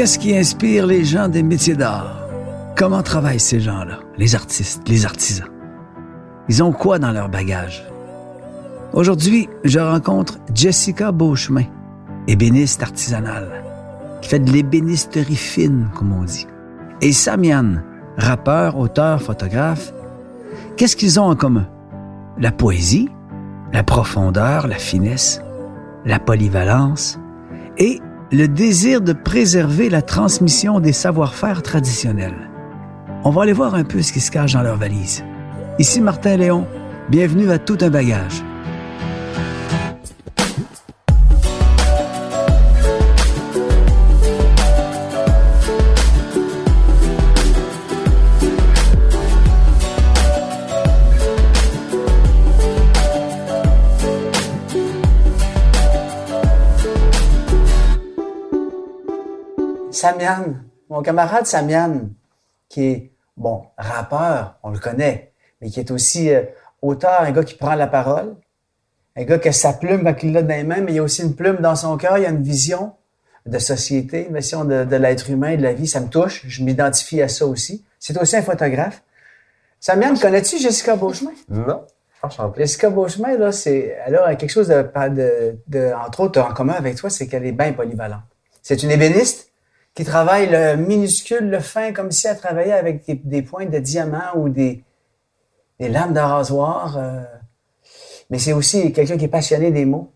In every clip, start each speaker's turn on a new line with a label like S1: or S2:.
S1: Qu'est-ce qui inspire les gens des métiers d'art? Comment travaillent ces gens-là, les artistes, les artisans? Ils ont quoi dans leur bagage? Aujourd'hui, je rencontre Jessica Beauchemin, ébéniste artisanale, qui fait de l'ébénisterie fine, comme on dit. Et Samian, rappeur, auteur, photographe. Qu'est-ce qu'ils ont en commun? La poésie, la profondeur, la finesse, la polyvalence et le désir de préserver la transmission des savoir-faire traditionnels. On va aller voir un peu ce qui se cache dans leur valise. Ici Martin Léon, bienvenue à Tout un bagage. Samian, mon camarade Samian, qui est, bon, rappeur, on le connaît, mais qui est aussi euh, auteur, un gars qui prend la parole, un gars qui a sa plume quand il l'a dans les mains, mais il y a aussi une plume dans son cœur, il y a une vision de société, une vision de, l'être humain, de la vie, ça me touche, je m'identifie à ça aussi. C'est aussi un photographe. Samian, connais-tu Jessica Beauchemin?
S2: Non.
S1: Jessica Beauchemin, là, c'est, elle a quelque chose de, de, de, entre autres, en commun avec toi, c'est qu'elle est bien polyvalente. C'est une ébéniste, qui travaille le minuscule, le fin, comme si elle travaillait avec des, pointes de diamant ou des, des lames de. Euh. mais c'est aussi quelqu'un qui est passionné des mots,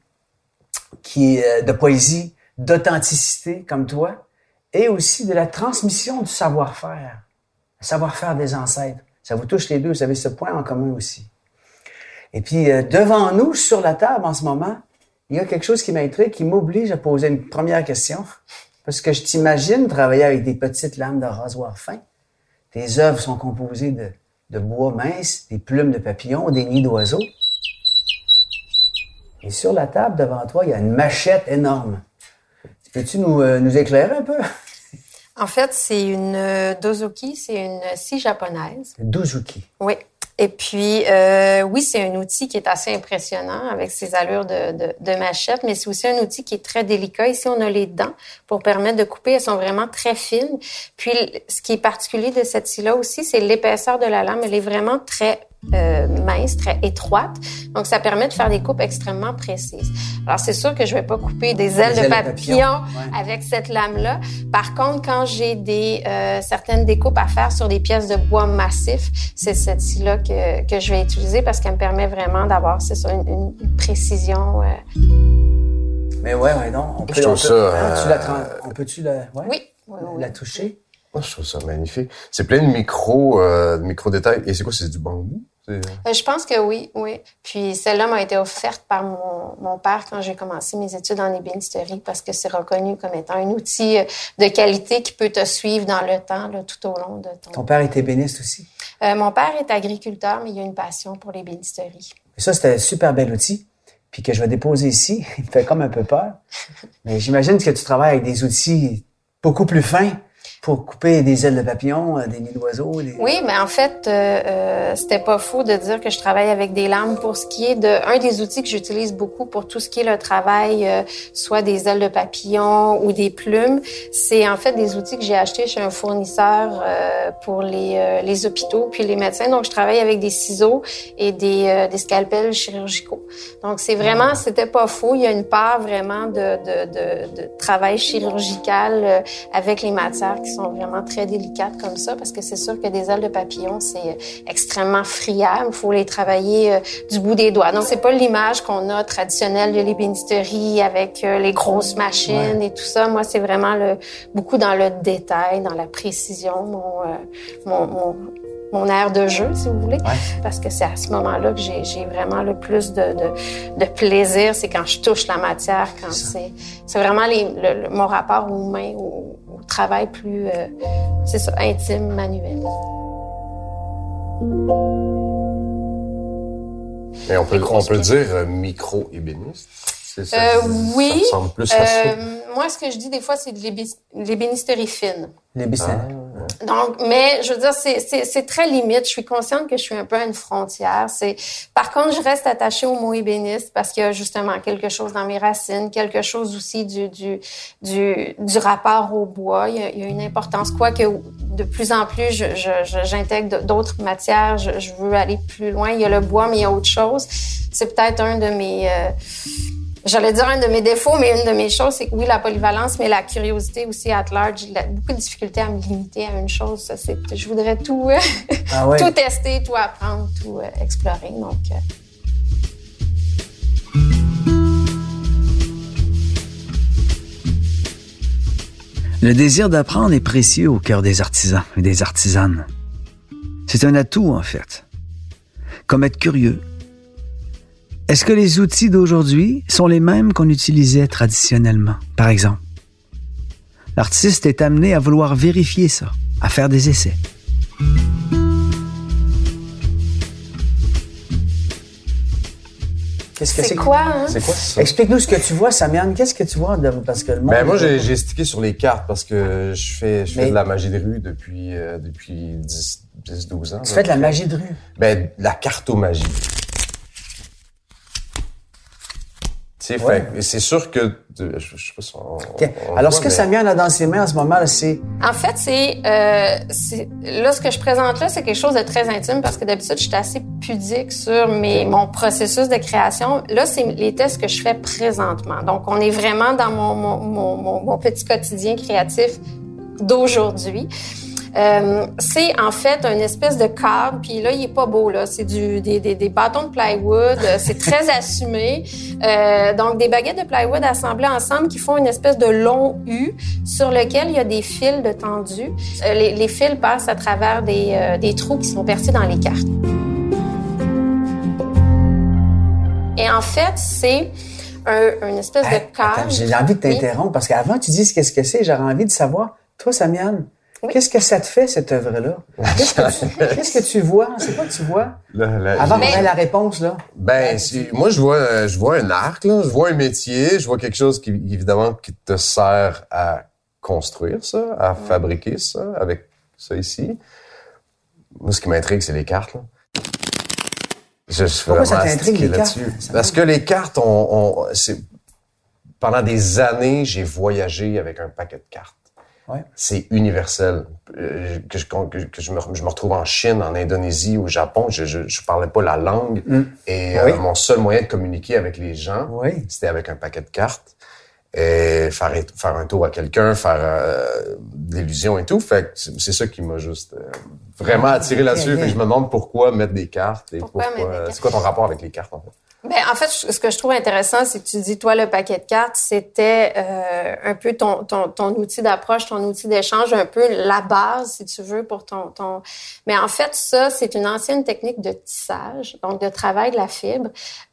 S1: qui est euh, de poésie, d'authenticité, comme toi, et aussi de la transmission du savoir-faire, le savoir-faire des ancêtres. Ça vous touche les deux, vous avez ce point en commun aussi. Et puis, euh, devant nous, sur la table en ce moment, il y a quelque chose qui m'intrigue, qui m'oblige à poser une première question. Parce que je t'imagine travailler avec des petites lames de rasoir fin. Tes œuvres sont composées de, de bois mince, des plumes de papillons, des nids d'oiseaux. Et sur la table devant toi, il y a une machette énorme. Peux-tu nous, euh, nous éclairer un peu?
S3: En fait, c'est une euh, dozuki, c'est une scie japonaise.
S1: Dozuki.
S3: Oui. Et puis, euh, oui, c'est un outil qui est assez impressionnant avec ses allures de, de, de machette, mais c'est aussi un outil qui est très délicat. Ici, on a les dents pour permettre de couper. Elles sont vraiment très fines. Puis, ce qui est particulier de cette scie-là aussi, c'est l'épaisseur de la lame. Elle est vraiment très euh, mince, très étroite. Donc, ça permet de faire des coupes extrêmement précises. Alors, c'est sûr que je vais pas couper des ailes, de papillon, avec cette lame-là. Par contre, quand j'ai des euh, certaines découpes à faire sur des pièces de bois massif, c'est cette scie-là que, que je vais utiliser parce qu'elle me permet vraiment d'avoir, c'est ça, une, une, précision. Euh...
S1: Mais ouais, ouais, non. On peut,
S2: je
S1: on
S2: ça.
S1: Peut, la, on peut-tu la, ouais,
S3: oui,
S1: oui, oui, la toucher?
S2: Oh, je trouve ça magnifique. C'est plein de micro, euh, micro détails. Et c'est quoi, c'est du bambou?
S3: Euh, je pense que oui, oui. Puis celle-là m'a été offerte par mon, mon père quand j'ai commencé mes études en ébénisterie parce que c'est reconnu comme étant un outil euh, de qualité qui peut te suivre dans le temps, là, tout au long de ton...
S1: Ton père est ébéniste aussi?
S3: Euh, mon père est agriculteur, mais il a une passion pour l'ébénisterie.
S1: Ça, c'était un super bel outil. Puis que je vais déposer ici, il me fait comme un peu peur. mais j'imagine que tu travailles avec des outils beaucoup plus fins pour couper des ailes de papillon, euh, des nids d'oiseaux. Des...
S3: Oui, mais en fait, euh, euh, c'était pas faux de dire que je travaille avec des lames pour ce qui est de un des outils que j'utilise beaucoup pour tout ce qui est le travail, euh, soit des ailes de papillon ou des plumes. C'est en fait des outils que j'ai achetés chez un fournisseur euh, pour les, les hôpitaux puis les médecins. Donc, je travaille avec des ciseaux et des, des scalpels chirurgicaux. Donc, c'est vraiment, ah. c'était pas faux. Il y a une part vraiment de, de, de, de travail chirurgical avec les matières qui sont vraiment très délicates comme ça, parce que c'est sûr que des ailes de papillon, c'est extrêmement friable. Il faut les travailler euh, du bout des doigts. Donc, c'est pas l'image qu'on a traditionnelle de l'ébénisterie avec euh, les grosses machines et tout ça. Moi, c'est vraiment le, beaucoup dans le détail, dans la précision, mon, euh, mon, mon mon aire de jeu, si vous voulez,
S1: Ouais.
S3: parce que c'est à ce moment-là que j'ai j'ai vraiment le plus de, de, de plaisir, c'est quand je touche la matière, quand c'est c'est vraiment les, le, le- mon rapport aux mains, au, au travail plus, euh, c'est ça, intime, manuel.
S2: Mais on peut, on peut dire euh, micro-ébéniste. Ça,
S3: Euh,
S2: ça
S3: oui.
S2: ressemble plus à ça.
S3: Euh, moi, ce que je dis des fois, c'est de l'ébénisterie fine.
S1: Les business.
S3: Donc, mais je veux dire, c'est- très limite. Je suis consciente que je suis un peu à une frontière. C'est, par contre, je reste attachée au mot ébéniste parce qu'il y a justement quelque chose dans mes racines, quelque chose aussi du du du, du rapport au bois. Il y, a, il y a une importance, quoique de plus en plus, je- je- je- j'intègre d'autres matières. Je, je veux aller plus loin. Il y a le bois, mais il y a autre chose. C'est peut-être un de mes euh, J'allais dire un de mes défauts, mais une de mes choses, c'est que oui, la polyvalence, mais la curiosité aussi at large. J'ai beaucoup de difficultés à me limiter à une chose. Ça, c'est, je voudrais tout, euh,
S1: Ah ouais.
S3: tout tester, tout apprendre, tout euh, explorer. Donc, euh,
S4: Le désir d'apprendre est précieux au cœur des artisans et des artisanes. C'est un atout, en fait. Comme être curieux. Est-ce que les outils d'aujourd'hui sont les mêmes qu'on utilisait traditionnellement, par exemple? L'artiste est amené à vouloir vérifier ça, à faire des essais.
S1: Qu'est-ce que
S3: c'est
S1: c'est?
S3: quoi, hein?
S2: C'est quoi ça?
S1: Explique-nous ce que tu vois, Samiane. Qu'est-ce que tu vois? De... Parce que le monde.
S2: Ben, moi, j'ai j'ai stické sur les cartes parce que je fais, je fais
S1: Mais-
S2: de la magie de rue depuis, euh, depuis 10, 10, 12 ans.
S1: Tu
S2: là.
S1: fais de la magie de rue?
S2: Ben, de la cartomagie. Tu sais,
S1: Ouais.
S2: c'est sûr que, je, je sais pas si on,
S1: OK.
S2: on
S1: Alors,
S2: voit,
S1: ce que
S2: mais-
S1: Samiane a dans ses mains en ce moment, là, c'est.
S3: En fait, c'est, euh, c'est là ce que je présente là, c'est quelque chose de très intime parce que d'habitude, je suis assez pudique sur mes mon processus de création. Là, c'est les tests que je fais présentement. Donc, on est vraiment dans mon mon, mon, mon, mon petit quotidien créatif d'aujourd'hui. Euh, c'est en fait une espèce de cadre, puis là, il est pas beau, là. C'est du, des, des, des bâtons de plywood, euh, c'est très assumé. Euh, donc, des baguettes de plywood assemblées ensemble qui font une espèce de long U sur lequel il y a des fils de tendu. Euh, les, les fils passent à travers des, des trous qui sont percés dans les cartes. Et en fait, c'est un, une espèce
S1: Hey,
S3: de cadre.
S1: J'ai envie de t'interrompre parce qu'avant, tu dises qu'est-ce que c'est. J'aurais envie de savoir. Toi, Samiane,
S3: Oui.
S1: qu'est-ce que ça te fait, cette œuvre-là? Qu'est-ce que, tu, qu'est-ce que tu vois? C'est quoi que tu vois?
S2: Là, là,
S1: Avant qu'on ait la réponse, là.
S2: Ben, moi, je vois, euh, je vois un arc, là, je vois un métier, je vois quelque chose qui, évidemment, qui te sert à construire ça, à fabriquer ça, avec ça ici. Moi, ce qui m'intrigue, c'est les cartes, là. Je suis
S1: Pourquoi ça
S2: vraiment
S1: t'intrigue,
S2: astiqué
S1: les cartes?
S2: là-dessus.
S1: Ça
S2: Parce que les cartes, on, on- c'est, pendant des années, j'ai voyagé avec un paquet de cartes.
S1: Ouais.
S2: C'est universel. Euh, que je, que, que je, me, je me retrouve en Chine, en Indonésie, au Japon, je, je, parlais pas la langue. Et
S1: Oui.
S2: euh, mon seul moyen de communiquer avec les gens,
S1: Oui.
S2: c'était avec un paquet de cartes. Et faire, faire un tour à quelqu'un, faire euh, de l'illusion et tout. Fait c'est ça qui m'a juste euh, vraiment attiré là-dessus.
S1: ok.
S2: Fait que je me demande pourquoi mettre des cartes et
S3: Pourquoi
S2: pourquoi.
S3: mettre des cartes?
S2: c'est quoi ton rapport avec les cartes, en fait?
S3: Ben, en fait, ce que je trouve intéressant, c'est que tu dis, toi, le paquet de cartes, c'était euh, un peu ton, ton, ton outil d'approche, ton outil d'échange, un peu la base, si tu veux, pour ton... ton... Mais en fait, ça, c'est une ancienne technique de tissage, donc de travail de la fibre.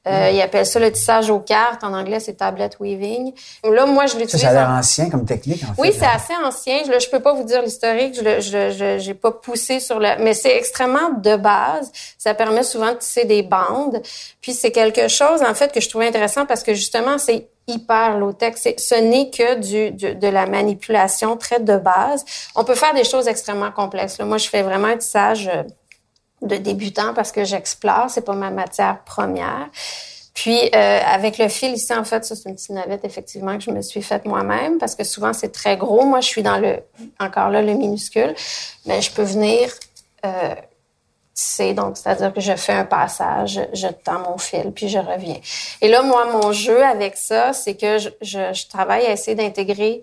S3: Euh, Ils appellent ça le tissage aux cartes. En anglais, c'est tablet weaving. Là, moi, je
S1: Ça,
S3: l'utilise...
S1: ça a l'air
S3: en-
S1: ancien comme technique, en fait.
S3: oui, c'est
S1: là.
S3: assez ancien. Je, je peux pas vous dire l'historique. Je, j'ai pas poussé sur le, mais c'est extrêmement de base. Ça permet souvent de tisser des bandes. Puis c'est quelque chose, en fait, que je trouvais intéressant parce que justement, c'est hyper low-tech. C'est- Ce n'est que du, du- de la manipulation très de base. On peut faire des choses extrêmement complexes. Là, moi, je fais vraiment un tissage euh, de débutant parce que j'explore. C'est pas ma matière première. Puis euh, avec le fil ici, en fait, ça c'est une petite navette effectivement que je me suis faite moi-même parce que souvent c'est très gros. Moi, je suis dans le encore là le minuscule, mais je peux venir euh, tisser. Donc c'est-à-dire que je fais un passage, je tends mon fil, puis je reviens. Et là, moi, mon jeu avec ça, c'est que je, je, je travaille à essayer d'intégrer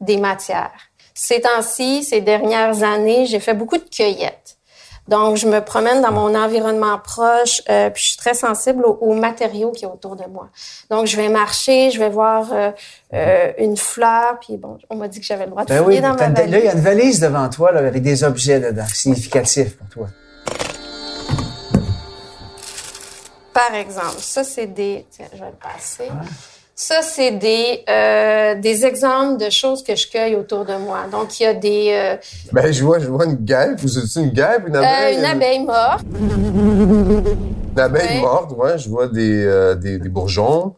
S3: des matières. Ces temps-ci, ces dernières années, j'ai fait beaucoup de cueillettes. Donc, je me promène dans mon environnement proche, euh, puis je suis très sensible aux, aux matériaux qui est autour de moi. Donc, je vais marcher, je vais voir euh, euh, mhm. une fleur, puis bon, on m'a dit que j'avais le droit de
S1: ben
S3: fouiller
S1: oui,
S3: dans ma
S1: valise. Là, il y a une valise devant toi là, avec des objets dedans, significatifs pour toi.
S3: Par exemple, ça, c'est des... Tiens, je vais le passer. Ça, c'est des, euh, des exemples de choses que je cueille autour de moi. Donc, il y a des... euh,
S2: Ben, je vois, je vois une guêpe. Vous êtes une guêpe, une
S3: euh,
S2: abeille?
S3: une abeille morte.
S2: Une abeille morte, ouais. Je vois des, euh, des, des bourgeons,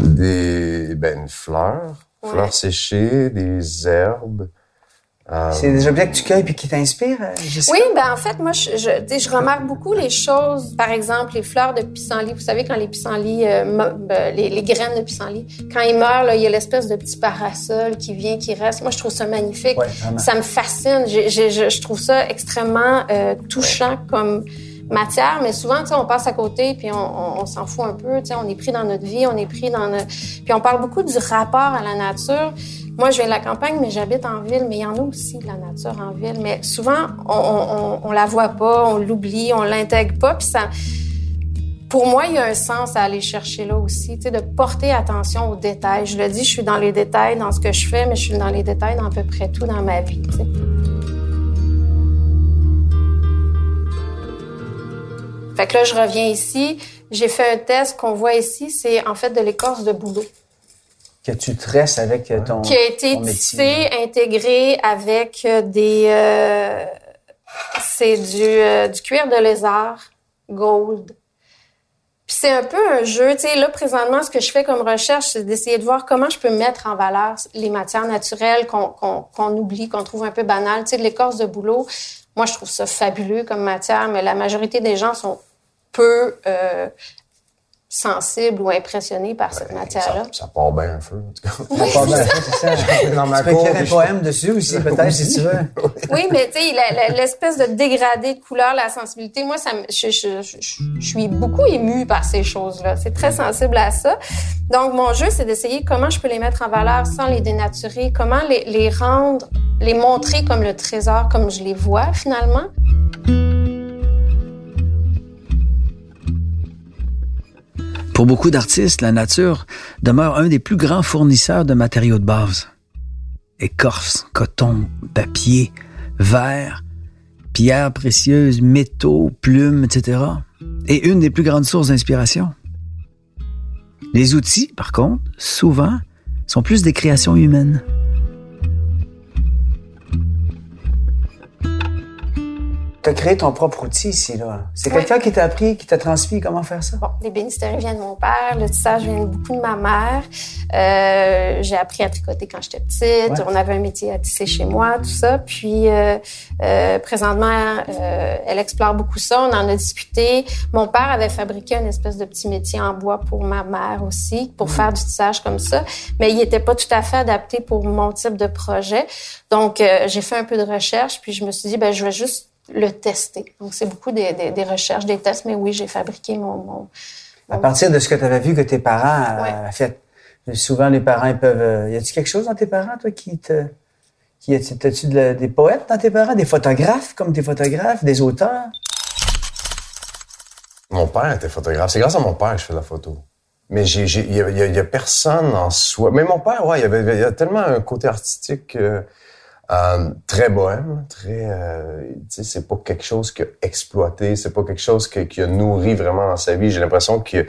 S2: des, ben, une fleur,
S3: Ouais.
S2: fleurs séchées, des herbes. Euh,
S1: C'est des objets que tu cueilles puis qui t'inspirent, euh?
S3: Oui, ben en fait, moi, je, je, tu sais, je remarque beaucoup les choses. Par exemple, les fleurs de pissenlit. Vous savez, quand les pissenlits, euh, ben, les, les graines de pissenlit, quand ils meurent, là, il y a l'espèce de petit parasol qui vient, qui reste. Moi, je trouve ça magnifique.
S1: Ouais, vraiment.
S3: ça me fascine. J'ai- j'ai- je, je trouve ça extrêmement euh, touchant comme matière, mais souvent, tu sais, on passe à côté puis on, on, on s'en fout un peu. Tu sais, on est pris dans notre vie, on est pris dans notre... Puis on parle beaucoup du rapport à la nature. Moi, je viens de la campagne, mais j'habite en ville. Mais il y en a aussi de la nature en ville. Mais souvent, on, on, la voit pas, on l'oublie, on l'intègre pas. Puis ça, pour moi, il y a un sens à aller chercher là aussi, tu sais, de porter attention aux détails. Je le dis, je suis dans les détails dans ce que je fais, mais je suis dans les détails dans à peu près tout dans ma vie. tu. Fait que là, je reviens ici. J'ai fait un test qu'on voit ici, c'est en fait de l'écorce de bouleau
S1: Que tu tresses avec euh, ton.
S3: qui a été
S1: ton
S3: tissé, intégré avec euh, des... euh, c'est du, euh, du cuir de lézard gold. Puis c'est un peu un jeu. Tu sais, là, présentement, ce que je fais comme recherche, c'est d'essayer de voir comment je peux mettre en valeur les matières naturelles qu'on qu'on qu'on oublie, qu'on trouve un peu banales. Tu sais, de l'écorce de bouleau, moi, je trouve ça fabuleux comme matière, mais la majorité des gens sont peu euh, sensibles ou impressionnés par cette matière-là.
S2: ça, ça part bien un feu, en tout cas.
S1: Ça part bien, c'est ça.
S2: Dans ma
S1: Tu peux
S2: cour,
S1: écrire un poème dessus aussi, peut-être, si tu veux.
S3: Oui, mais tu sais, l'espèce de dégradé de couleur, la sensibilité, moi, ça je, je, je, je suis beaucoup émue par ces choses-là. C'est très sensible à ça. Donc, mon jeu, c'est d'essayer comment je peux les mettre en valeur sans les dénaturer, comment les, les rendre, les montrer comme le trésor, comme je les vois finalement.
S4: Pour beaucoup d'artistes, la nature demeure un des plus grands fournisseurs de matériaux de base. Écorce, coton, papier, verre, pierres précieuses, métaux, plumes, etc. Et une des plus grandes sources d'inspiration. Les outils, par contre, souvent, sont plus des créations humaines.
S1: Tu as créé ton propre outil ici, là. C'est
S3: Ouais.
S1: quelqu'un qui t'a appris, qui t'a transmis comment faire ça?
S3: Bon, les bénisteries viennent de mon père, le tissage vient beaucoup de ma mère. Euh, j'ai appris à tricoter quand j'étais petite.
S1: Ouais.
S3: On avait un métier à tisser chez moi, tout ça. Puis euh, euh, présentement, euh, elle explore beaucoup ça. On en a discuté. Mon père avait fabriqué une espèce de petit métier en bois pour ma mère aussi, pour faire du tissage comme ça. Mais il était pas tout à fait adapté pour mon type de projet. Donc euh, j'ai fait un peu de recherche, puis je me suis dit, ben je vais juste le tester. Donc c'est beaucoup des, des, des recherches, des tests. Mais oui, j'ai fabriqué mon, mon
S1: À partir de ce que tu avais vu que tes parents euh,
S3: Ouais.
S1: fait. Souvent, les parents, ils peuvent. euh, y a-tu quelque chose dans tes parents, toi, qui te. Qui, as-tu t'as-tu de des poètes dans tes parents? Des photographes, comme des photographes, des auteurs?
S2: Mon père était photographe. C'est grâce à mon père que je fais de la photo. Mais j'ai, j'ai, il y a, il y a- il y a personne en soi. Mais mon père, ouais, il y avait, il y a tellement un côté artistique euh, euh, très bohème, très, euh, tu sais, c'est pas quelque chose qu'il a exploité, c'est pas quelque chose qui a nourri vraiment dans sa vie. J'ai l'impression que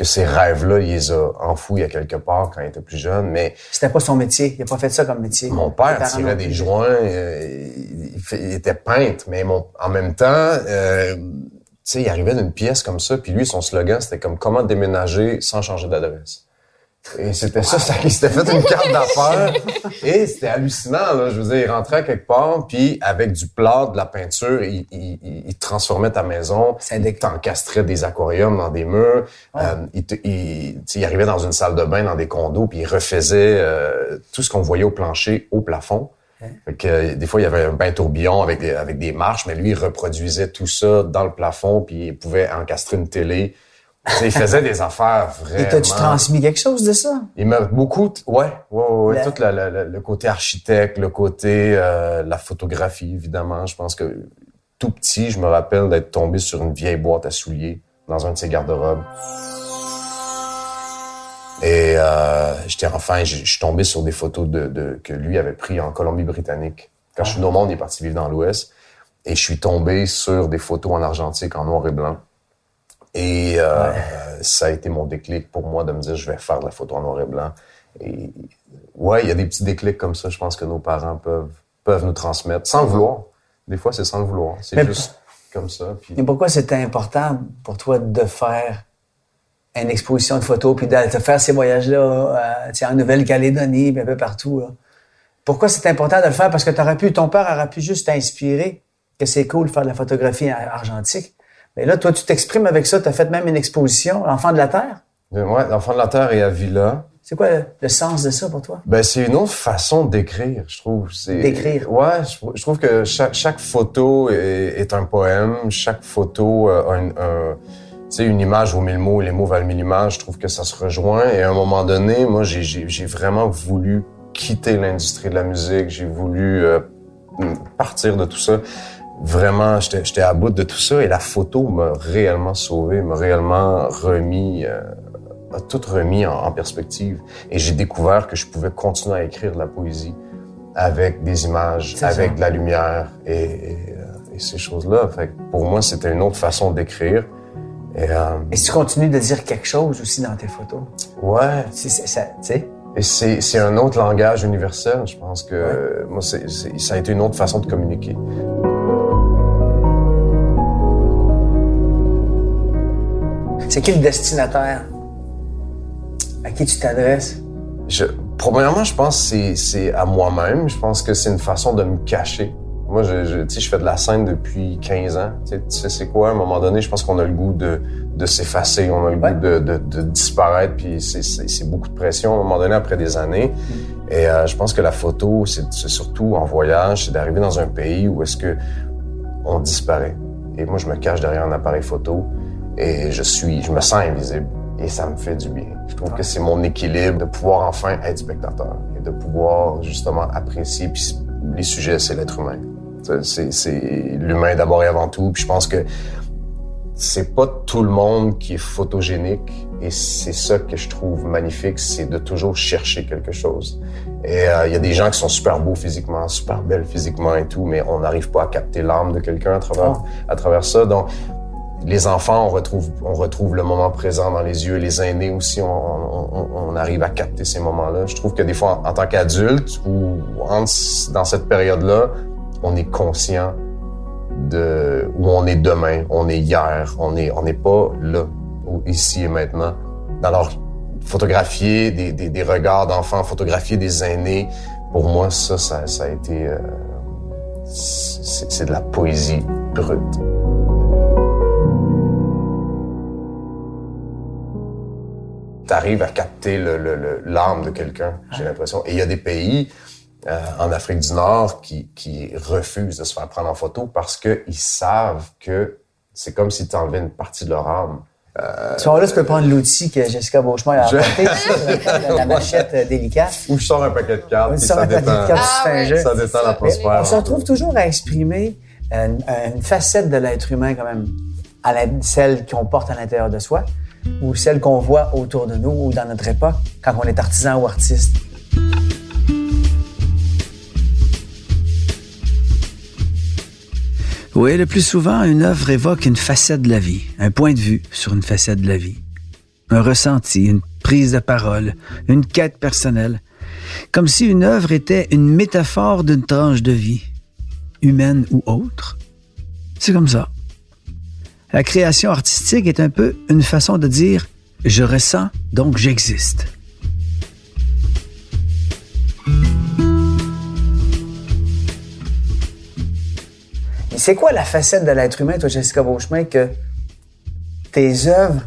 S2: que ces rêves-là, il les a enfouis à quelque part quand il était plus jeune. Mais
S1: C'était pas son métier. Il a pas fait ça comme métier.
S2: mon père tirait des joints, euh, il était peintre, mais mon, en même temps, euh, tu sais, il arrivait d'une pièce comme ça, puis lui, son slogan, c'était comme comment déménager sans changer d'adresse. Et c'était ça, ça, il s'était fait une carte d'affaires. Et c'était hallucinant, là. Je veux dire, il rentrait quelque part, puis avec du plâtre, de la peinture, il, il, il- transformait ta maison. Il t'encastrait des aquariums dans des murs. Euh, il, te- il, arrivait dans une salle de bain, dans des condos, puis il refaisait euh, tout ce qu'on voyait au plancher, au plafond. Fait que, euh, des fois, il y avait un bain tourbillon avec des, avec des marches, mais lui, il reproduisait tout ça dans le plafond, puis il pouvait encastrer une télé. Il faisait des affaires vraiment...
S1: Et t'as-tu transmis quelque chose de ça?
S2: Il m'a beaucoup, ouais, ouais, ouais, ouais, tout le côté architecte, le côté euh, la photographie, évidemment. Je pense que tout petit, je me rappelle d'être tombé sur une vieille boîte à souliers dans un de ses garde-robes. Et euh, j'étais enfant, et je suis tombé sur des photos de, de- que lui avait pris en Colombie-Britannique. Quand je suis venu au monde, il est parti vivre dans l'Ouest. Et je suis tombé sur des photos en argentique, en noir et blanc. Et euh, ça a été mon déclic pour moi de me dire, je vais faire de la photo en noir et blanc. Et ouais, il y a des petits déclics comme ça, je pense que nos parents peuvent, peuvent nous transmettre, sans le vouloir. Des fois, c'est sans le vouloir. C'est juste comme ça. Puis...
S1: Et pourquoi c'était important pour toi de faire une exposition de photos, puis de, faire ces voyages-là euh, en Nouvelle-Calédonie, puis un peu partout? Là? Pourquoi c'est important de le faire? Parce que pu, ton père aurait pu juste t'inspirer que c'est cool de faire de la photographie ar- argentique. Mais là, toi, tu t'exprimes avec ça. Tu as fait même une exposition, L'Enfant de la Terre?
S2: Mais ouais, l'enfant de la terre et à Villa.
S1: C'est quoi le, le sens de ça pour toi?
S2: Ben, c'est une autre façon d'écrire, je trouve.
S1: D'écrire.
S2: Ouais, je, je trouve que chaque, chaque photo est, est un poème. Chaque photo euh, a une, un- tu sais, une image vaut mille mots, les mots valent mille images. Je trouve que ça se rejoint. Et à un moment donné, moi, j'ai vraiment voulu quitter l'industrie de la musique. J'ai voulu euh, partir de tout ça. Vraiment, j'étais à bout de tout ça. Et la photo m'a réellement sauvé, m'a réellement remis... euh, a tout remis en, en perspective. Et j'ai découvert que je pouvais continuer à écrire de la poésie avec des images, avec
S1: ça.
S2: de la lumière et, et, euh, et ces choses-là. Pour moi, c'était une autre façon d'écrire. Et euh,
S1: Et tu continues de dire quelque chose aussi dans tes photos,
S2: ouais,
S1: c'est, ça, tu sais,
S2: et c'est un autre langage universel. Je pense que moi, ça a été une autre façon de communiquer.
S1: C'est qui le destinataire? À qui tu t'adresses?
S2: Je, premièrement, je pense que c'est- à moi-même. Je pense que c'est une façon de me cacher. Moi, je, je, je fais de la scène depuis 15 ans. Tu sais, c'est quoi? À un moment donné, je pense qu'on a le goût de, de s'effacer, on a le
S1: Ouais.
S2: goût de, de, de disparaître, puis c'est- beaucoup de pression à un moment donné après des années. Et euh, je pense que la photo, c'est c'est surtout en voyage, c'est d'arriver dans un pays où est-ce que on disparaît. Et moi, je me cache derrière un appareil photo et je suis, je me sens invisible. Et ça me fait du bien. Je trouve que c'est mon équilibre de pouvoir enfin être spectateur et de pouvoir justement apprécier. Puis les sujets, c'est l'être humain. C'est- l'humain d'abord et avant tout. Puis je pense que c'est pas tout le monde qui est photogénique et c'est ça que je trouve magnifique, c'est de toujours chercher quelque chose. Et euh, il y a des gens qui sont super beaux physiquement, super belles physiquement et tout, mais on n'arrive pas à capter l'âme de quelqu'un à travers
S1: Oh.
S2: à travers ça. Donc les enfants, on retrouve on retrouve le moment présent dans les yeux. Les aînés aussi, on, on, on- arrive à capter ces moments-là. Je trouve que des fois, en, tant qu'adulte ou en- dans cette période-là, on est conscient de où on est demain, on est hier, on est on n'est pas là, ici et maintenant. Alors, photographier des, des, des regards d'enfants, photographier des aînés, pour moi, ça, ça, ça a été... euh, c'est de la poésie brute. T'arrives à capter le- le- le- l'âme de quelqu'un, j'ai l'impression. Et il y a des pays euh, en Afrique du Nord qui, qui refusent de se faire prendre en photo parce qu'ils savent que c'est comme si tu enlevais une partie de leur âme.
S1: À ce moment-là, tu peux prendre l'outil que Jessica Beauchemin a
S2: Je-
S1: apporté, la, la- la machette euh, délicate.
S2: Ou je sors un paquet de cartes,
S1: Tu
S2: puis
S1: sors un paquet de cartes, tu
S3: Ah
S1: fais un
S3: ouais,
S1: jeu.
S2: ça détend l'atmosphère.
S1: On se retrouve toujours à exprimer une, une facette de l'être humain quand même, à la- celle qu'on porte à l'intérieur de soi ou celle qu'on voit autour de nous ou dans notre époque quand on est artisan ou artiste.
S4: Oui, le plus souvent, une œuvre évoque une facette de la vie, un point de vue sur une facette de la vie, un ressenti, une prise de parole, une quête personnelle, comme si une œuvre était une métaphore d'une tranche de vie, humaine ou autre. C'est comme ça. La création artistique est un peu une façon de dire je ressens, donc j'existe.
S1: C'est quoi la facette de l'être humain, toi, Jessica Beauchemin, que tes œuvres,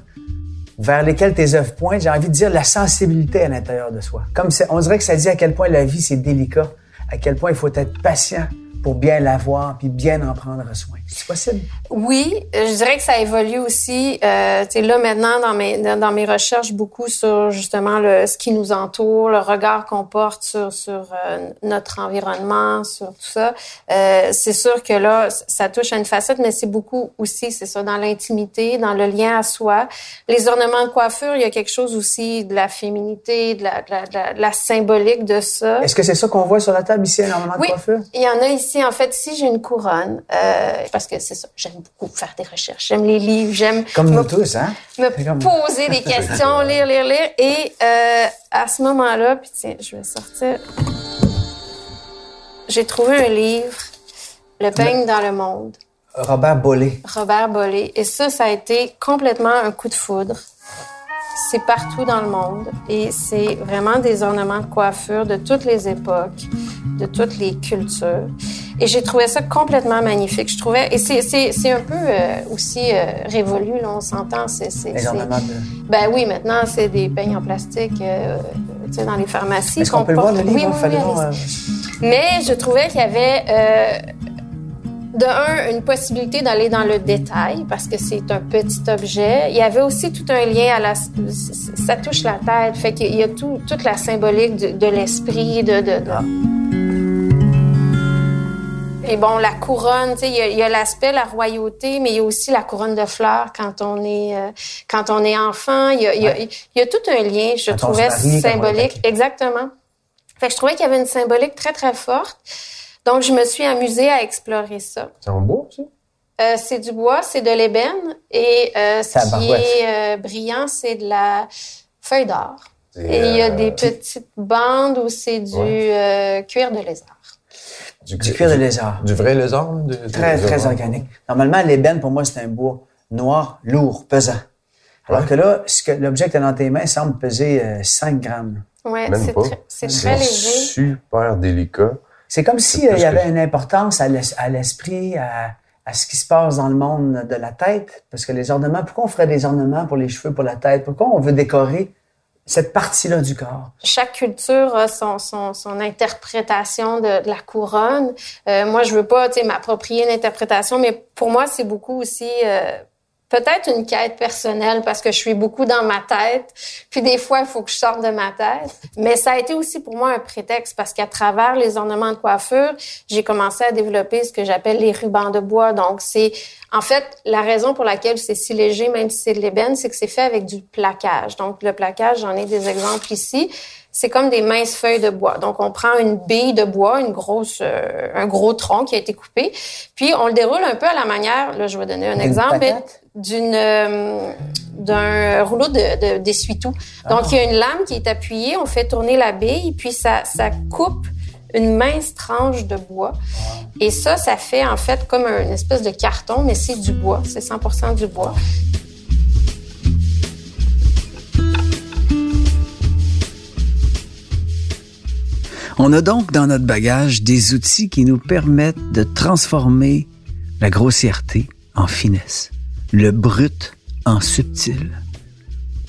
S1: vers lesquelles tes œuvres pointent, j'ai envie de dire la sensibilité à l'intérieur de soi? Comme on dirait que ça dit à quel point la vie, c'est délicat, à quel point il faut être patient pour bien la voir puis bien en prendre soin. C'est possible?
S3: Oui, euh, je dirais que ça évolue aussi. Euh, tu sais, là maintenant dans mes dans, mes recherches beaucoup sur justement le ce qui nous entoure, le regard qu'on porte sur sur euh, notre environnement, sur tout ça. Euh, c'est sûr que là ça touche à une facette, mais c'est beaucoup aussi c'est ça dans l'intimité, dans le lien à soi. Les ornements de coiffure, il y a quelque chose aussi de la féminité, de la de la, de la, de la symbolique de ça.
S1: Est-ce que c'est ça qu'on voit sur la table ici, énormément
S3: Oui,
S1: de coiffure?
S3: il y en a ici. en fait, ici, j'ai une couronne, euh, parce que c'est ça, j'aime beaucoup faire des recherches, j'aime les livres, j'aime
S1: Comme
S3: me,
S1: nous tous, hein?
S3: me
S1: C'est comme-
S3: poser des questions, lire, lire, lire. Et euh, à ce moment-là, puis tiens, je vais sortir. J'ai trouvé un livre, Le peigne dans le monde,
S1: Robert Bollé.
S3: Robert Bollé. Et ça, ça a été complètement un coup de foudre. C'est partout dans le monde et c'est vraiment des ornements de coiffure de toutes les époques, de toutes les cultures. Et j'ai trouvé ça complètement magnifique. Je trouvais et c'est un peu euh, aussi euh, révolu là, on s'entend.
S1: Les ornements de...
S3: ben oui, maintenant c'est des peignes en plastique, euh, tu sais, dans les pharmacies.
S1: Est-ce qu'on peut le voir, le
S3: porte-
S1: livre?
S3: Oui, oui,
S1: euh,
S3: Mais je trouvais qu'il y avait, de un, une possibilité d'aller dans le détail parce que c'est un petit objet. Il y avait aussi tout un lien à la, ça touche la tête, fait qu'il y a tout, toute la symbolique de, de l'esprit, de, de, de-
S1: Ah.
S3: Et bon, la couronne, tu sais, il y a- a, l'aspect la royauté, mais il y a aussi la couronne de fleurs quand on est euh, quand on est enfant. Il y a, il y a, il y a tout un lien, je trouvais
S1: marie,
S3: symbolique, exactement. Fait que je trouvais qu'il y avait une symbolique très très forte. Donc je me suis amusée à explorer ça.
S2: C'est en bois, aussi?
S3: Euh, c'est du bois, c'est de l'ébène et euh, ce qui est euh, brillant, c'est de la feuille d'or. Et il y a
S2: euh,
S3: des petites bandes où c'est du euh, cuir de lézard.
S1: Du cuir de lézard.
S2: Du vrai lézard? de-
S1: Très,
S2: de-
S1: très
S2: de-
S1: organique. Normalement, l'ébène, pour moi, c'est un bois noir, lourd, pesant. Alors
S2: Ouais.
S1: que là, ce que l'objet que tu as dans tes mains semble peser euh, 5 grammes.
S3: Ouais,
S2: Même
S3: c'est c'est très léger.
S2: super délicat.
S1: C'est comme s'il
S2: plus
S1: y avait
S2: que-
S1: une importance à l'es- à l'esprit, à, à ce qui se passe dans le monde de la tête. Parce que les ornements, pourquoi on ferait des ornements pour les cheveux, pour la tête? Pourquoi on veut décorer cette partie-là du corps?
S3: Chaque culture a son, son, son interprétation de, de la couronne. Euh, moi, je veux pas m'approprier une interprétation, mais pour moi, c'est beaucoup aussi euh, peut-être une quête personnelle parce que je suis beaucoup dans ma tête. Puis des fois, il faut que je sorte de ma tête. Mais ça a été aussi pour moi un prétexte parce qu'à travers les ornements de coiffure, j'ai commencé à développer ce que j'appelle les rubans de bois. Donc, c'est en fait la raison pour laquelle c'est si léger, même si c'est de l'ébène, c'est que c'est fait avec du plaquage. Donc, le plaquage, j'en ai des exemples ici. C'est comme des minces feuilles de bois. Donc, on prend une bille de bois, une grosse, euh, un gros tronc qui a été coupé, puis on le déroule un peu à la manière. Là, je vais donner un exemple d'une euh, d'un rouleau de de- d'essuie-tout. Donc, il y a une lame qui est appuyée, on fait tourner la bille, puis ça ça coupe une mince tranche de bois. Et ça, ça fait en fait comme une espèce de carton, mais c'est du bois. C'est 100% du bois.
S4: On a donc dans notre bagage des outils qui nous permettent de transformer la grossièreté en finesse, le brut en subtil.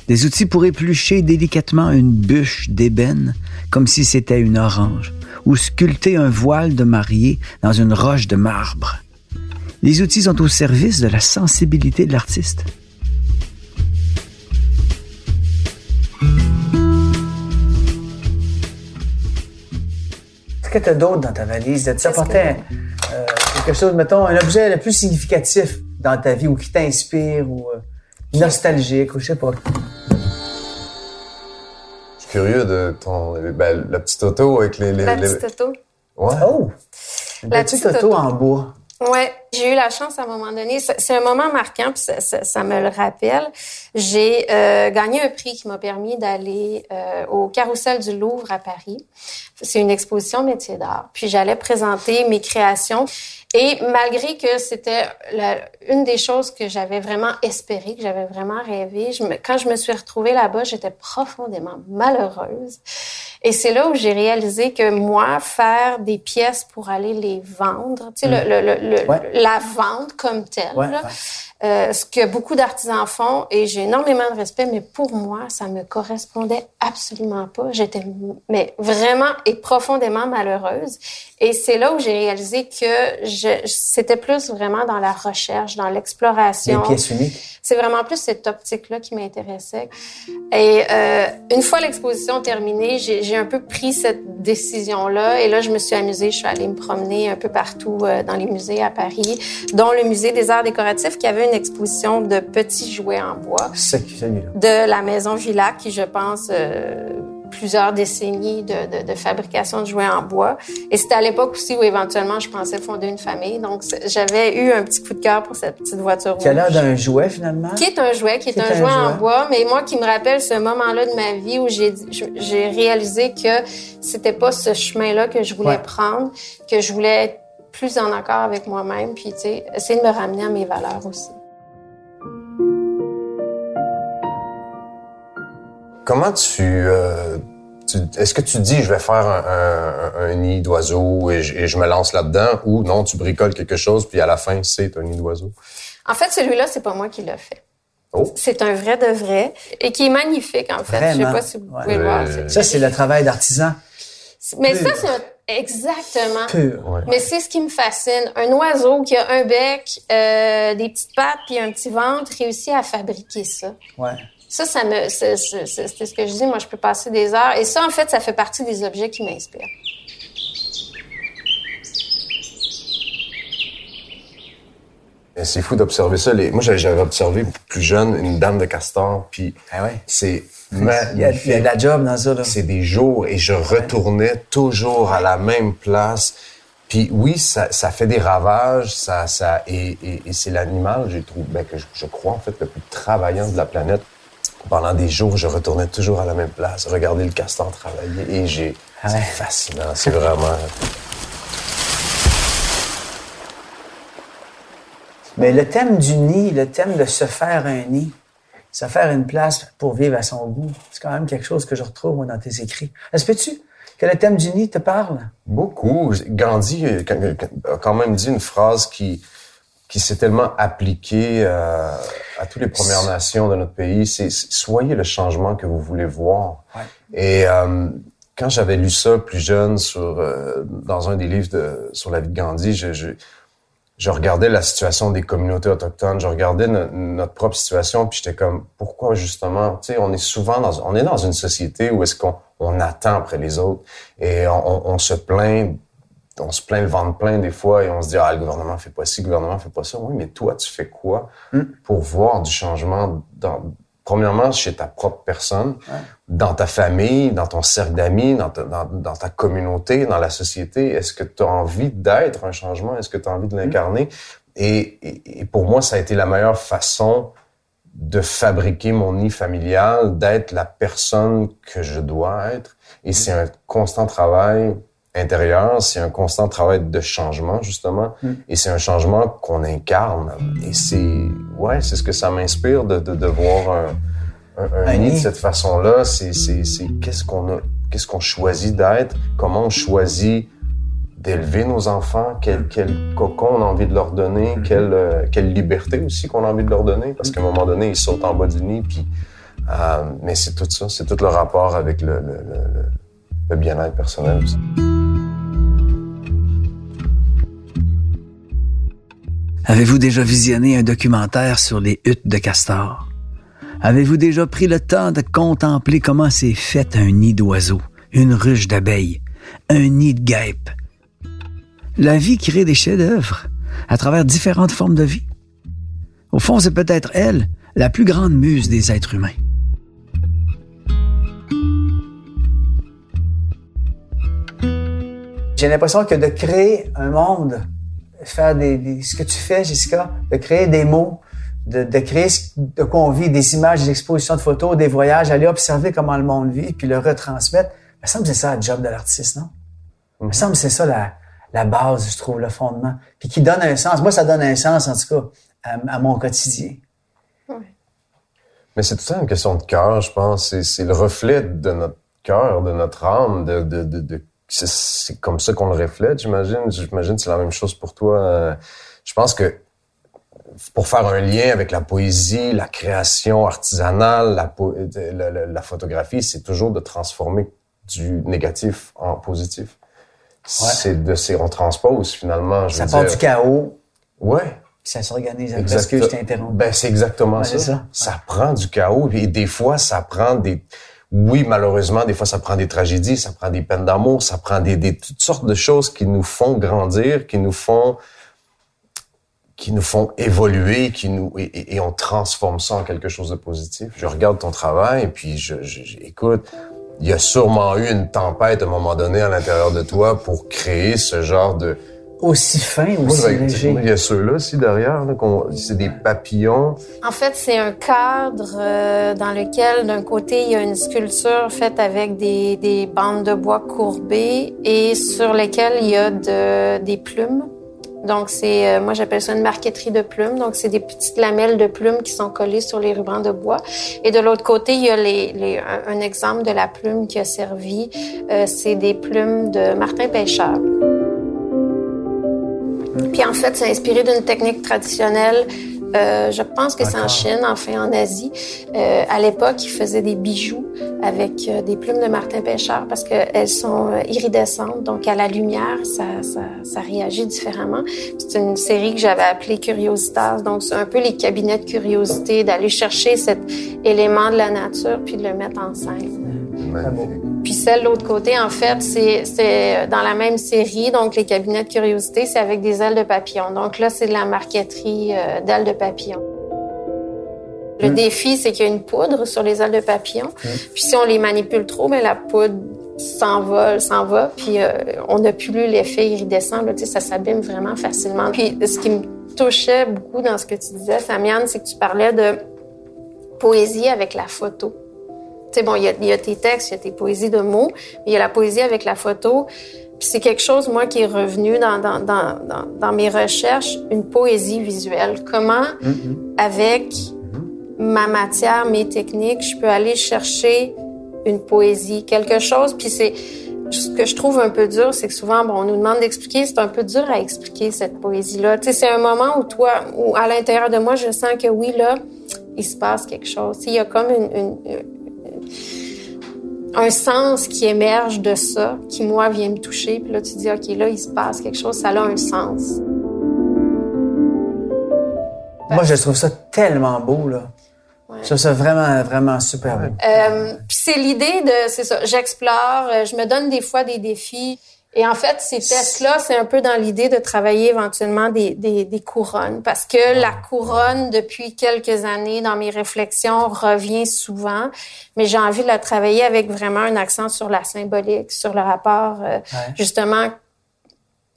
S4: Des outils pour éplucher délicatement une bûche d'ébène comme si c'était une orange, ou sculpter un voile de mariée dans une roche de marbre. Les outils sont au service de la sensibilité de l'artiste.
S1: Que tu as d'autre dans ta valise? As-tu apporté euh, quelque chose, mettons, un objet le plus significatif dans ta vie ou qui t'inspire ou euh, nostalgique ou je sais pas?
S2: Je suis curieux de ton. Ben, la petite auto avec les. les-
S3: La
S2: les-
S3: petite auto.
S2: Ouais.
S1: Oh! Une
S3: La
S1: petite
S3: petite
S1: auto
S3: auto.
S1: en bois.
S3: Ouais, j'ai eu la chance à un moment donné. C'est un moment marquant, puis ça, ça- ça me le rappelle. J'ai euh, gagné un prix qui m'a permis d'aller euh, au Carrousel du Louvre à Paris. C'est une exposition métier d'art. Puis j'allais présenter mes créations. Et malgré que c'était une des choses que j'avais vraiment espéré, que j'avais vraiment rêvé, je me- quand je me suis retrouvée là-bas, j'étais profondément malheureuse. Et c'est là où j'ai réalisé que moi, faire des pièces pour aller les vendre, tu sais, le, le, le- le-
S1: Ouais.
S3: La vente comme telle,
S1: Ouais,
S3: là,
S1: ouais.
S3: Euh, ce que beaucoup d'artisans font, et j'ai énormément de respect, mais pour moi, ça me correspondait absolument pas. J'étais mais vraiment et profondément malheureuse. Et c'est là où j'ai réalisé que je, c'était plus vraiment dans la recherche, dans l'exploration. C'est vraiment plus cette optique-là qui m'intéressait. Et euh, une fois l'exposition terminée, j'ai j'ai un peu pris cette décision-là. Et là, je me suis amusée. Je suis allée me promener un peu partout euh, dans les musées à Paris, dont le musée des arts décoratifs qui avait une exposition de petits jouets en bois de la maison Villac, qui, je pense, euh, plusieurs décennies de, de, de, fabrication de jouets en bois. Et c'était à l'époque aussi où éventuellement je pensais fonder une famille. Donc j'avais eu un petit coup de cœur pour cette petite voiture
S1: Qui a l'air d'un jouet finalement.
S3: Qui est un jouet, qui, est, un, jouet, en bois, mais moi qui me rappelle ce moment-là de ma vie où j'ai réalisé que c'était pas ce chemin-là que je voulais prendre, que je voulais être plus en accord avec moi-même, puis tu sais, essayer de me ramener à mes valeurs aussi.
S2: Comment tu, euh, est-ce que tu dis je vais faire un, nid d'oiseau et, je me lance là-dedans ou non tu bricoles quelque chose puis à la fin c'est un nid d'oiseau?
S3: En fait celui-là c'est pas moi qui l'ai fait.
S2: Oh.
S3: C'est un vrai de vrai et qui est magnifique en fait. Je sais pas si vous pouvez le voir.
S1: Ça c'est le travail d'artisan.
S3: Mais ça c'est Exactement. Mais c'est ce qui me fascine. Un oiseau qui a un bec, euh, des petites pattes puis un petit ventre réussit à fabriquer ça.
S1: Ouais.
S3: Ça, ça me, c'est ce que je dis. Moi, je peux passer des heures. Et ça, en fait, ça fait partie des objets qui m'inspirent.
S2: C'est fou d'observer ça. Moi, j'avais observé plus jeune une dame de castor, puis
S1: ah ouais?
S2: c'est
S1: il y, a, il y, a, de la job dans ça.
S2: C'est des jours et je retournais toujours à la même place. Puis oui, ça, ça fait des ravages, ça, ça et, et, et c'est l'animal, j'ai trouvé, ben, que je, je, crois en fait le plus travaillant de la planète pendant des jours, je retournais toujours à la même place, regarder le castor travailler et j'ai. Ah c'est fascinant, c'est vraiment.
S1: Mais le thème du nid, le thème de se faire un nid, se faire une place pour vivre à son goût, c'est quand même quelque chose que je retrouve dans tes écrits. Est-ce que tu que le thème du nid te parle?
S2: Beaucoup. Gandhi a quand même dit une phrase qui, qui s'est tellement appliqué euh, à toutes les Premières Nations de notre pays, c'est soyez le changement que vous voulez voir.
S1: Ouais.
S2: Et euh, quand j'avais lu ça plus jeune sur euh, dans un des livres de, sur la vie de Gandhi, je, je, je, regardais la situation des communautés autochtones, je regardais notre propre situation, puis j'étais comme pourquoi justement, tu sais, on est souvent dans on est dans une société où est-ce qu'on on attend après les autres et on, on se plaint on se plaint le ventre plein des fois et on se dit ah le gouvernement fait pas ci, le gouvernement fait pas ça. Oui, mais toi tu fais quoi
S1: mm.
S2: pour voir du changement dans premièrement chez ta propre personne,
S1: ouais.
S2: Dans ta famille, dans ton cercle d'amis, dans, dans, dans, ta communauté, dans la société? Est-ce que tu as envie d'être un changement? Est-ce que tu as envie de l'incarner? Mm. et, et, et pour moi ça a été la meilleure façon de fabriquer mon nid familial, d'être la personne que je dois être. Et c'est un constant travail intérieur, c'est un constant travail de changement justement,
S1: mm.
S2: et c'est un changement qu'on incarne. Et c'est ouais, c'est ce que ça m'inspire de, de, de voir un, un, un, un nid de cette façon-là. C'est c'est c'est qu'est-ce qu'on a, qu'est-ce qu'on choisit d'être, comment on choisit d'élever nos enfants, quel, quel cocon on a envie de leur donner, quelle, euh, quelle liberté aussi qu'on a envie de leur donner, parce qu'à un moment donné, ils sautent en bas du nid, puis euh, mais c'est tout ça, c'est tout le rapport avec le, le, le, le bien-être personnel aussi.
S4: Avez-vous déjà visionné un documentaire sur les huttes de castor? Avez-vous déjà pris le temps de contempler comment s'est fait un nid d'oiseaux, une ruche d'abeilles, un nid de guêpes? La vie crée des chefs-d'œuvre à travers différentes formes de vie. Au fond, c'est peut-être elle, la plus grande muse des êtres humains.
S1: J'ai l'impression que de créer un monde faire des, des, ce que tu fais, Jessica, de créer des mots, de, de créer de quoi on vit, des images, des expositions de photos, des voyages, aller observer comment le monde vit, puis le retransmettre. Il me semble que c'est ça le job de l'artiste, non? Il me semble que c'est ça la, la base, je trouve, le fondement. Puis qui donne un sens. Moi, ça donne un sens, en tout cas, à, à mon quotidien.
S2: Mais c'est tout ça une question de cœur, je pense. C'est le reflet de notre cœur, de notre âme, de, de, de, de c'est comme ça qu'on le reflète, j'imagine. J'imagine que c'est la même chose pour toi. Je pense que pour faire un lien avec la poésie, la création artisanale, la, la, la photographie, c'est toujours de transformer du négatif en positif.
S1: Ouais.
S2: C'est de c'est on transpose finalement. Je
S1: ça part
S2: dire.
S1: du chaos.
S2: Ouais.
S1: Puis ça s'organise. Parce que je t'ai interrompu.
S2: Ben c'est exactement
S1: Ouais,
S2: ça.
S1: c'est ça.
S2: Ça prend du chaos et des fois ça prend des oui, malheureusement, des fois, ça prend des tragédies, ça prend des peines d'amour, ça prend des, des, toutes sortes de choses qui nous font grandir, qui nous font, qui nous font évoluer, qui nous, et, et on transforme ça en quelque chose de positif. Je regarde ton travail et puis je, je, je écoute, il y a sûrement eu une tempête à un moment donné à l'intérieur de toi pour créer ce genre de...
S1: Aussi fin, aussi
S2: je vais-
S1: léger.
S2: il y a ceux-là aussi derrière, là, qu'on- c'est des papillons.
S3: En fait, c'est un cadre euh, dans lequel, d'un côté, il y a une sculpture faite avec des, des bandes de bois courbées et sur lesquelles il y a de, des plumes. Donc, c'est, euh, moi, j'appelle ça une marqueterie de plumes. Donc, c'est des petites lamelles de plumes qui sont collées sur les rubans de bois. Et de l'autre côté, il y a les, les- un, exemple de la plume qui a servi. Euh, c'est des plumes de Martin Pêcheur. Puis en fait, c'est inspiré d'une technique traditionnelle. Euh, je pense que c'est en. Chine, enfin en Asie. Euh, à l'époque, ils faisaient des bijoux avec euh, des plumes de Martin Pêcheur parce qu'elles sont euh, iridescentes, donc à la lumière, ça, ça, ça réagit différemment. C'est une série que j'avais appelée Curiositas, donc c'est un peu les cabinets de curiosité, d'aller chercher cet élément de la nature puis de le mettre en scène.
S2: Magnifique.
S3: Puis celle de l'autre côté, en fait, c'est dans la même série, donc les cabinets de curiosité, c'est avec des ailes de papillon. Donc là, c'est de la marqueterie euh, d'ailes de papillon. Le défi, c'est qu'il y a une poudre sur les ailes de papillon. Puis si on les manipule trop, mais la poudre s'envole, s'en va, puis euh, on n'a plus l'effet iridescent. Là, ça s'abîme vraiment facilement. Puis ce qui me touchait beaucoup dans ce que tu disais, Samiane, c'est que tu parlais de poésie avec la photo. Sais, bon, il y, a, il y a tes textes, il y a tes poésies de mots, mais il y a la poésie avec la photo. Puis c'est quelque chose, moi, qui est revenu dans, dans, dans, dans, dans mes recherches, une poésie visuelle. Comment, avec ma matière, mes techniques, je peux aller chercher une poésie, quelque chose? Puis c'est ce que je trouve un peu dur, c'est que souvent, bon, on nous demande d'expliquer, c'est un peu dur à expliquer cette poésie-là. Tu sais, c'est un moment où toi, où à l'intérieur de moi, je sens que oui, là, il se passe quelque chose. Tu sais, Il y a comme une- un sens qui émerge de ça, qui moi vient me toucher. Puis là, tu dis, ok, là, il se passe quelque chose, ça a un sens.
S1: Moi, je trouve ça tellement beau, là. Je trouve ça vraiment, vraiment super beau.
S3: Euh, puis c'est l'idée de, c'est ça, j'explore, euh, je me donne des fois des défis. Et en fait, ces tests-là, c'est un peu dans l'idée de travailler éventuellement des, des, des couronnes. Parce que la couronne, depuis quelques années, dans mes réflexions, revient souvent. Mais j'ai envie de la travailler avec vraiment un accent sur la symbolique, sur le rapport, euh, justement,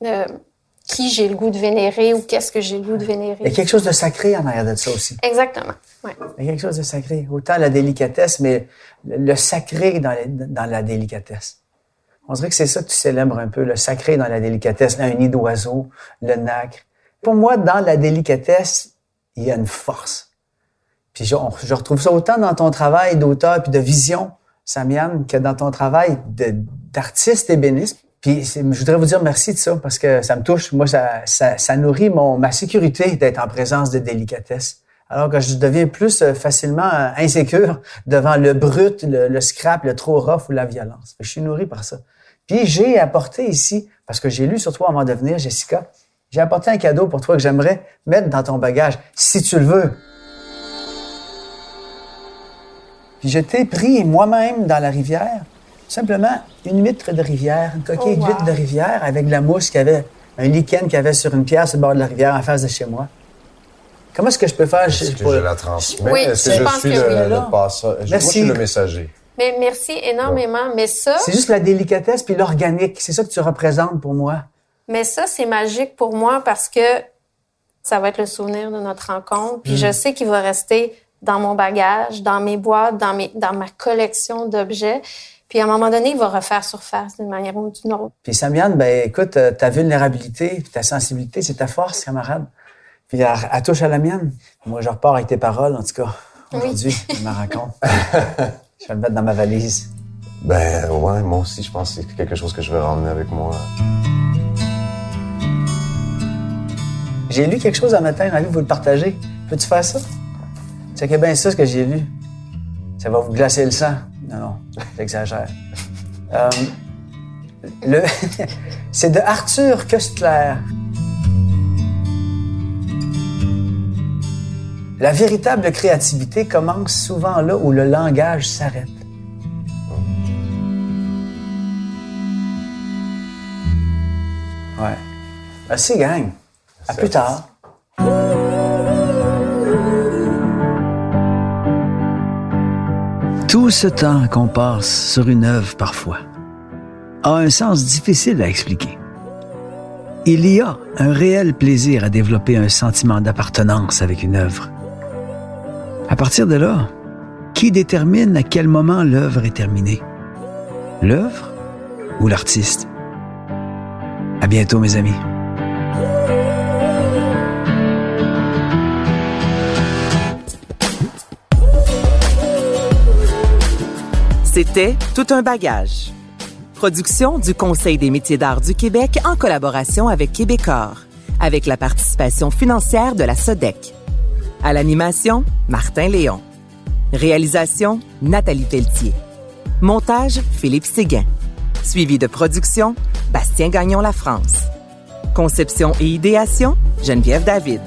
S3: euh, qui j'ai le goût de vénérer ou qu'est-ce que j'ai le goût de
S1: Il y a
S3: vénérer.
S1: quelque chose de sacré en arrière de ça aussi.
S3: Exactement. Ouais.
S1: Il y a quelque chose de sacré. Autant la délicatesse, mais le le sacré dans, les- dans la délicatesse. On dirait que c'est ça que tu célèbres un peu, le sacré dans la délicatesse, un nid d'oiseau, le nacre. Pour moi, dans la délicatesse, il y a une force. Puis je, retrouve ça autant dans ton travail d'auteur puis de vision, Samiane, que dans ton travail d'artiste ébéniste. Puis je voudrais vous dire merci de ça parce que ça me touche. Moi, ça nourrit mon, ma sécurité d'être en présence de délicatesse. Alors que je deviens plus euh, facilement euh, insécure devant le brut, le, le scrap, le trop rough ou la violence. Je suis nourri par ça. Puis j'ai apporté ici, parce que j'ai lu sur toi avant de venir, Jessica, j'ai apporté un cadeau pour toi que j'aimerais mettre dans ton bagage, si tu le veux. Puis je t'ai pris moi-même dans la rivière, simplement une huître de rivière, une coquille
S3: Oh, wow.
S1: d'huître de rivière avec de la mousse qu'il y avait, un lichen qu'il y avait sur une pierre sur le bord de la rivière en face de chez moi. Comment est-ce que je peux faire?
S2: Est-ce
S1: je-
S2: que
S1: pour-
S2: je la transmets?
S3: Oui,
S2: Est-ce
S3: je
S2: que je
S3: pense
S2: suis
S3: que
S2: le,
S3: oui.
S2: le
S1: Là.
S2: passeur? Je- Moi, je
S1: Merci.
S2: suis le messager.
S3: Mais merci énormément. Mais ça,
S1: C'est juste la délicatesse puis l'organique. C'est ça que tu représentes pour moi.
S3: Mais ça, c'est magique pour moi parce que ça va être le souvenir de notre rencontre. Puis je sais qu'il va rester dans mon bagage, dans mes boîtes, dans, mes, dans ma collection d'objets. Puis à un moment donné, il va refaire surface d'une manière ou d'une autre.
S1: Puis Samiane, ben écoute, euh, ta vulnérabilité, ta sensibilité, c'est ta force, camarade. Puis elle, elle touche à la mienne. Moi, je repars avec tes paroles, en tout cas, aujourd'hui, de ma rencontre. Je vais le mettre dans ma valise.
S2: Ben ouais, moi aussi, je pense que c'est quelque chose que je vais ramener avec moi.
S1: J'ai lu quelque chose un matin, j'ai envie de vous le partager. Peux-tu faire ça? C'est bien ça ce que j'ai lu. Ça va vous glacer le sang. Non, non, j'exagère. Euh, le, c'est de Arthur Köstler. La véritable créativité commence souvent là où le langage s'arrête. Ouais. Merci, gang. À plus tard. Tout ce temps qu'on passe sur une œuvre parfois a un sens difficile à expliquer. Il y a un réel plaisir à développer un sentiment d'appartenance avec une œuvre. À partir de là, qui détermine à quel moment l'œuvre est terminée? L'œuvre ou l'artiste? À bientôt, mes amis.
S5: C'était Tout un bagage. Production du Conseil des métiers d'art du Québec en collaboration avec Québecor, avec la participation financière de la SODEC. À l'animation, Martin Léon. Réalisation, Nathalie Pelletier. Montage, Philippe Séguin. Suivi de production, Bastien Gagnon La France. Conception et idéation, Geneviève David.